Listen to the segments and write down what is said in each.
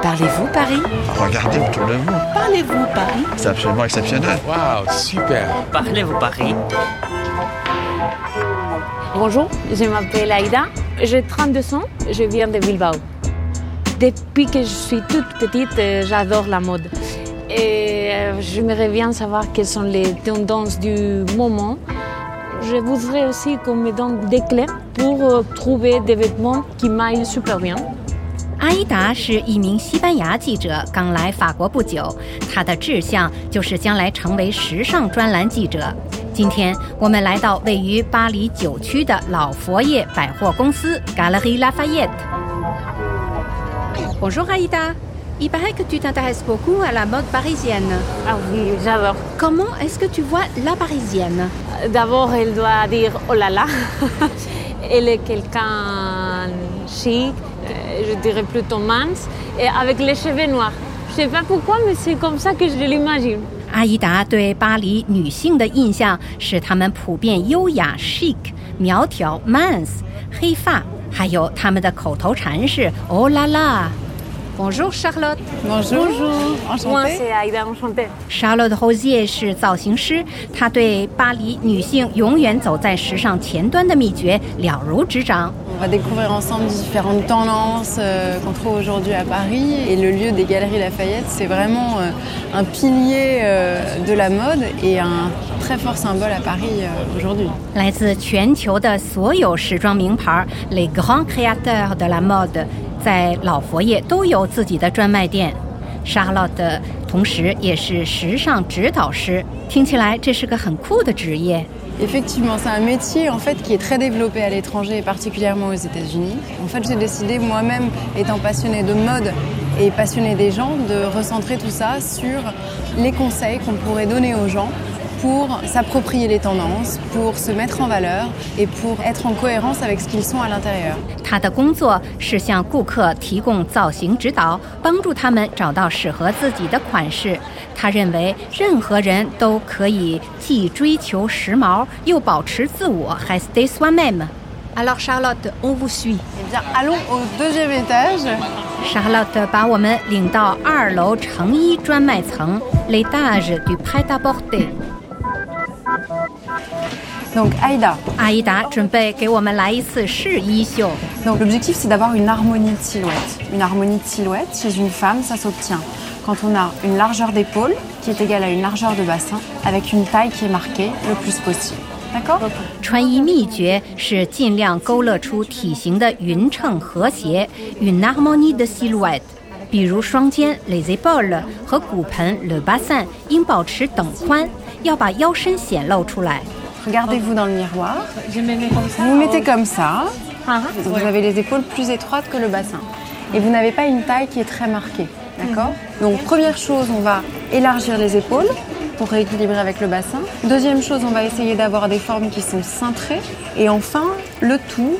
Parlez-vous Paris? Regardez autour de vous. Parlez-vous Paris? C'est absolument exceptionnel. Waouh, super. Parlez-vous Paris? Bonjour, je m'appelle Aïda, j'ai 32 ans, je viens de Bilbao. Depuis que je suis toute petite, euh, j'adore la mode. Et euh, j'aimerais bien savoir quelles sont les tendances du moment. Je voudrais aussi qu'on me donne des clés pour euh, trouver des vêtements qui m'aillent super bien. 阿依达是一名西班牙记者，刚来法国不久。他的志向就是将来成为时尚专栏记者。今天我们来到位于巴黎九区的老佛爷百货公司 Galerie Lafayette。Bonjour Aïda. Il paraît que tu t'intéresses beaucoup à la mode parisienne. Ah oui, j'adore. Comment est-ce que tu vois la parisienne D'abord, elle doit dire oh là là. elle est quelqu'un chic, euh, je dirais plutôt mince, et avec les cheveux noirs. Je sais pas pourquoi, mais c'est comme ça que je l'imagine. 阿依达对巴黎女性的印象是她们普遍优雅 chic、苗条 mince、黑发，还有她们的口头禅是 “oh la la”。Bonjour Charlotte。 Bonjour. Moi, c'est Aïda, enchantée. Charlotte Rosier 是造型师，她对巴黎女性永远走在时尚前端的秘诀了如指掌。 On va découvrir ensemble différentes tendances euh, qu'on trouve aujourd'hui à Paris. Et le lieu des Galeries Lafayette, c'est vraiment euh, un pilier euh, de la mode et un très fort symbole à Paris euh, aujourd'hui. 来自全球的所有时装名牌，les grands créateurs de la mode，在老佛爷都有自己的专卖店。Charlotte 同时也是时尚指导师，听起来这是个很酷的职业。 Effectivement, c'est un métier qui est très développé à l'étranger et particulièrement aux États-Unis. En fait, j'ai décidé moi-même, étant passionnée de mode et passionnée des gens, de recentrer tout ça sur les conseils qu'on pourrait donner aux gens pour s'approprier les tendances, pour se mettre en valeur et pour être en cohérence avec ce qu'ils sont à l'intérieur. 他的工作是向顾客提供造型指导，帮助他们找到适合自己的款式。他认为任何人都可以既追求时髦，又保持自我，还 stay soi-même。Alors Charlotte, on vous suit. Eh bien, allons au deuxième étage. Charlotte 把我们领到二楼成衣专卖层，l'étage du prêt-à-porter。 Donc, Aïda. 阿依达准备给我们来一次试衣秀。 Donc l'objectif c'est d'avoir une harmonie de silhouette. Une harmonie de silhouette chez une femme, ça s'obtient quand on a une largeur d'épaule qui est égale à une largeur de bassin avec une taille qui est marquée le plus possible. D'accord 穿衣秘诀是尽量勾勒出体型的匀称和谐，une harmonie de silhouette。比如双肩 les épaules 和骨盆 le bassin 应保持等宽， 要把腰身显露出来。 Regardez-vous dans le miroir. Je me mets comme ça. Vous vous mettez comme ça. Ah, Vous avez les épaules plus étroites que le bassin. Et vous n'avez pas une taille qui est très marquée. D'accord Donc première chose, on va élargir les épaules pour rééquilibrer avec le bassin. Deuxième chose, on va essayer d'avoir des formes qui sont cintrées. Et enfin, le tout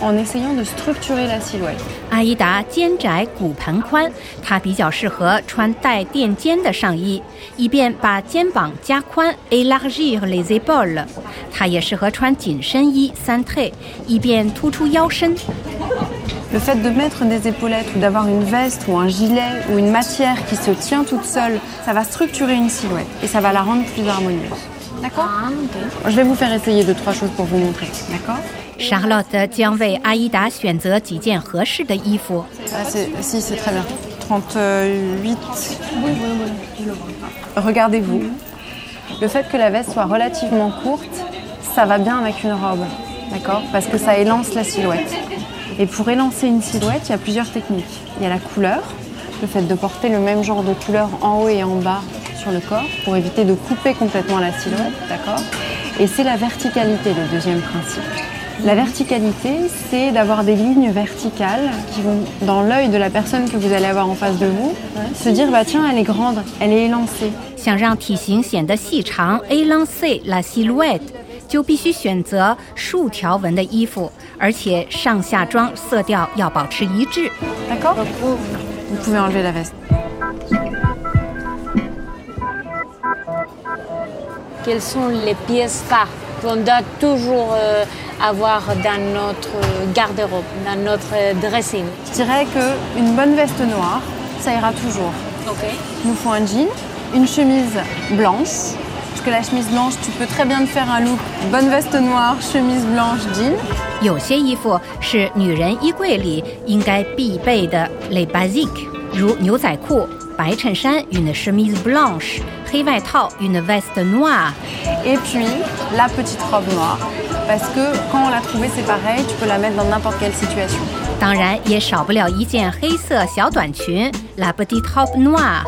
en essayant de structurer la silhouette. 阿依达肩窄骨盆宽，她比较适合穿带垫肩的上衣，以便把肩膀加宽 （élargir les épaules）。她也适合穿紧身衣 （cintré），以便突出腰身。 Le fait de mettre des épaulettes ou d'avoir une veste ou un gilet ou une matière qui se tient toute seule, ça va structurer une silhouette et ça va la rendre plus harmonieuse. D'accord Je vais vous faire essayer deux, trois choses pour vous montrer. D'accord Charlotte 将为阿依达选择几件合适的衣服。 Ah, c'est- Si, c'est très bien. 38. Regardez-vous. Le fait que la veste soit relativement courte, ça va bien avec une robe. D'accord Parce que ça élance la silhouette. Et pour élancer une silhouette, il y a plusieurs techniques. Il y a la couleur, le fait de porter le même genre de couleur en haut et en bas sur le corps pour éviter de couper complètement la silhouette. D'accord Et c'est la verticalité, le deuxième principe. La verticalité, c'est d'avoir des lignes verticales qui vont dans l'œil de la personne que vous allez avoir en face de vous, se dire bah tiens elle est grande, elle est élancée. 想让体型显得细长 élancer la silhouette，就必须选择竖条纹的衣服，而且上下装色调要保持一致。 D'accord Vous pouvez enlever la veste. Quelles sont les pièces phares qu'on doit toujours euh, avoir dans notre garde-robe, dans notre dressing Je dirais qu'une bonne veste noire, ça ira toujours. Ok. Il nous faut un jean, une chemise blanche. Parce que la chemise blanche, tu peux très bien te faire un look bonne veste noire, chemise blanche, jean. 有些衣服是女人衣柜里应该必备的 les basiques，如牛仔裤、白衬衫 une chemise blanche、黑外套 une veste noire。 Et puis la petite robe noire. 当然也少不了一件黑色小短裙 la petite robe noire。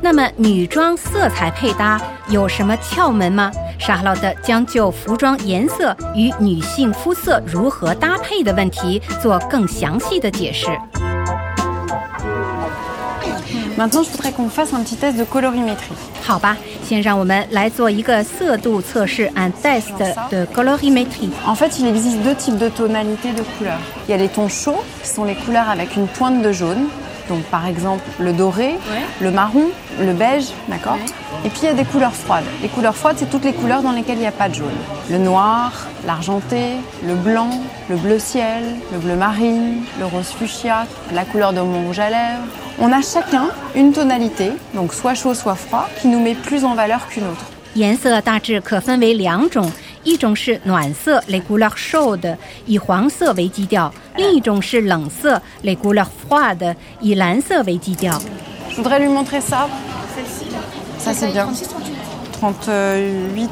那么女装色彩配搭有什么窍门吗？沙洛特将就服装颜色与女性肤色如何搭配的问题做更详细的解释。Maintenant, je voudrais qu'on fasse un petit test de colorimétrie. 好吧，先让我们来做一个色度测试 un test de colorimétrie。 En fait, il existe deux types de tonalités de couleurs. Il y a les tons chauds, qui sont les couleurs avec une pointe de jaune. Donc, par exemple, le doré, le marron, le beige, d'accord Et puis, il y a des couleurs froides. Les couleurs froides, c'est toutes les couleurs dans lesquelles il n'y a pas de jaune. Le noir, l'argenté, le blanc, le bleu ciel, le bleu marine, le rose fuchsia, la couleur de mon rouge à lèvres. On a chacun une tonalité, donc soit chaud, soit froid, qui nous met plus en valeur qu'une autre. 颜色大致可分为两种，一种是暖色 les couleurs chaudes，以黄色为基调；另一种是冷色 les couleurs froides，以蓝色为基调。 Je voudrais lui montrer ça. Ça, c'est bien. 38.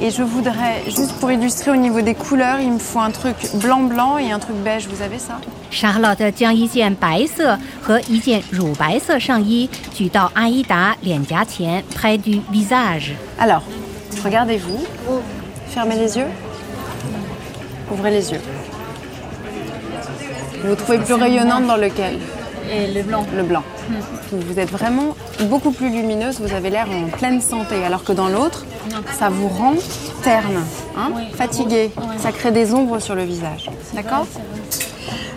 Et je voudrais, juste pour illustrer au niveau des couleurs, il me faut un truc blanc-blanc et un truc beige. Vous avez ça 沙洛特将一件白色和一件乳白色上衣举到阿依达脸颊前，拍 du visage。 Alors, regardez-vous. Fermez les yeux. Ouvrez les yeux. Vous vous trouvez plus rayonnante dans lequel Et le blanc. Le blanc. Vous êtes vraiment beaucoup plus lumineuse, vous avez l'air en pleine santé, alors que dans l'autre, ça vous rend terne, hein, fatigué. Ça crée des ombres sur le visage. D'accord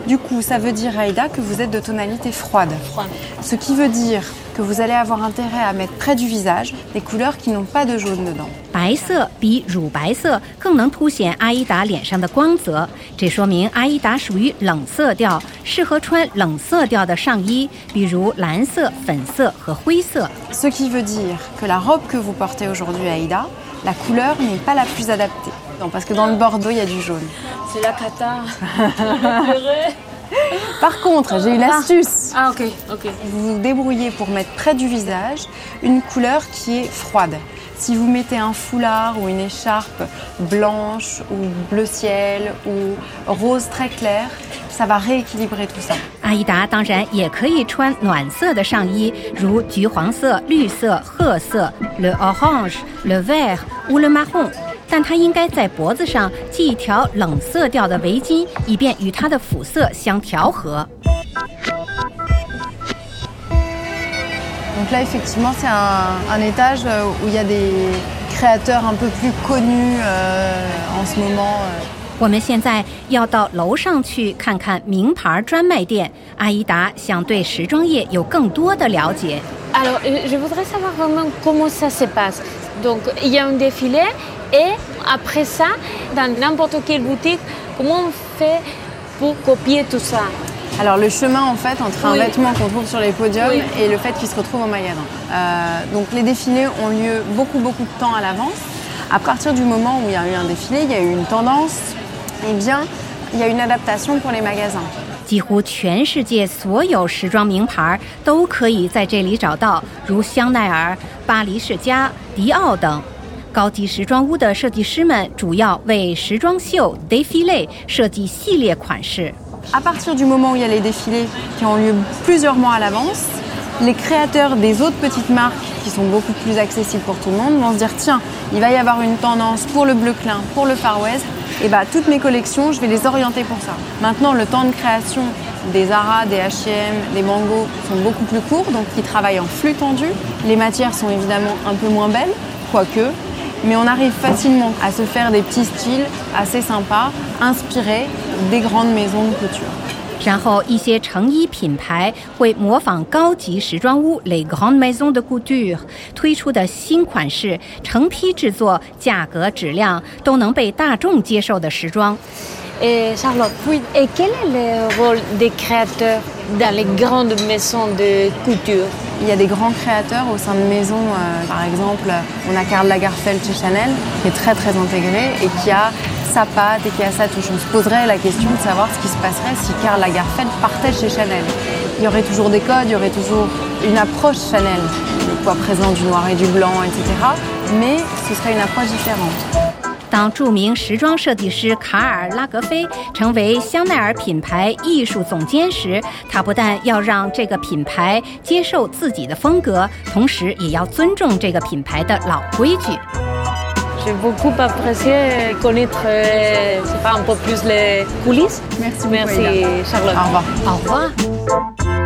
Du coup, ça veut dire, Aïda, que vous êtes de tonalité froide. Froide. Ce qui veut dire que vous allez avoir intérêt à mettre près du visage des couleurs qui n'ont pas de jaune dedans. 白色比乳白色更能凸显阿依达脸上的光泽，这说明阿依达属于冷色调，适合穿冷色调的上衣，比如蓝色、粉色和灰色。 Ce qui veut dire que la robe que vous portez aujourd'hui, Aïda, la couleur n'est pas la plus adaptée. Non, parce que dans le bordeaux, il y a du jaune. C'est la cata. Par contre, j'ai eu l'astuce. ah, ok, ok. Vous vous débrouillez pour mettre près du visage une couleur qui est froide. Si vous mettez un foulard ou une écharpe blanche ou bleu ciel ou rose très clair, ça va rééquilibrer tout ça. 阿依达当然也可以穿暖色的上衣，如橘黄色、绿色、褐色 （le orange、le vert ou le marron）。 但他应该在脖子上系一条冷色调的围巾，以便与他的肤色相调和。Donc là, effectivement, c'est un, un étage euh, où il y a des créateurs un peu plus connus euh, en ce moment. euh. 我们现在要到楼上去看看名牌专卖店。阿依达想对时装业有更多的了解。Alors, euh, je voudrais savoir vraiment comment ça se passe. Donc, il y a un défilé et après ça, dans n'importe quelle boutique, comment on fait pour copier tout ça? Alors le chemin en fait entre un Oui. vêtement qu'on trouve sur les podiums Oui. et le fait qu'il se retrouve au magasin. Euh, donc les défilés ont lieu beaucoup beaucoup de temps à l'avance. À partir du moment où il y a eu un défilé, il y a eu une tendance, eh bien il y a une adaptation pour les magasins. 几乎全世界所有时装名牌都可以在这里找到，如香奈儿、巴黎世家、迪奥等。高级时装屋的设计师们主要为时装秀 défilé 设计系列款式。À partir du moment où il y a les défilés qui ont lieu plusieurs mois à l'avance, les créateurs des autres petites marques qui sont beaucoup plus accessibles pour tout le monde vont se dire tiens, il va y avoir une tendance pour le bleu clin, pour le Far West, et bah toutes mes collections, je vais les orienter pour ça. Maintenant, le temps de création des Zara, des H&M, des Mango sont beaucoup plus courts, donc ils travaillent en flux tendu. Les matières sont évidemment un peu moins belles, quoique, mais on arrive facilement à se faire des petits styles assez sympas, inspirés des grandes maisons de couture. 然后一些成衣品牌会模仿高级时装屋 Les Grandes Maisons de Couture 推出的新款式，成批制作，价格质量都能被大众接受的时装。Et Charlotte, et quel est le rôle des créateurs dans les grandes maisons de couture. Il y a des grands créateurs au sein de maisons. euh, par exemple, on a Karl Lagerfeld chez Chanel, qui est très très intégré et qui a sa patte et qui a sa touche. On se poserait la question de savoir ce qui se passerait si Karl Lagerfeld partait chez Chanel. Il y aurait toujours des codes, il y aurait toujours une approche Chanel, le poids présent du noir et du blanc, etc. Mais ce serait une approche différente. 当着名时装设计师卡尔拉格菲成为香奈儿品牌艺术总监时，他不但要让这个品牌接受自己的风格，同时也要尊重这个品牌的老规矩。 J'ai beaucoup apprécié connaître euh, pas, un peu plus les coulisses. Merci Merci. Charlotte. Au revoir. 好哇。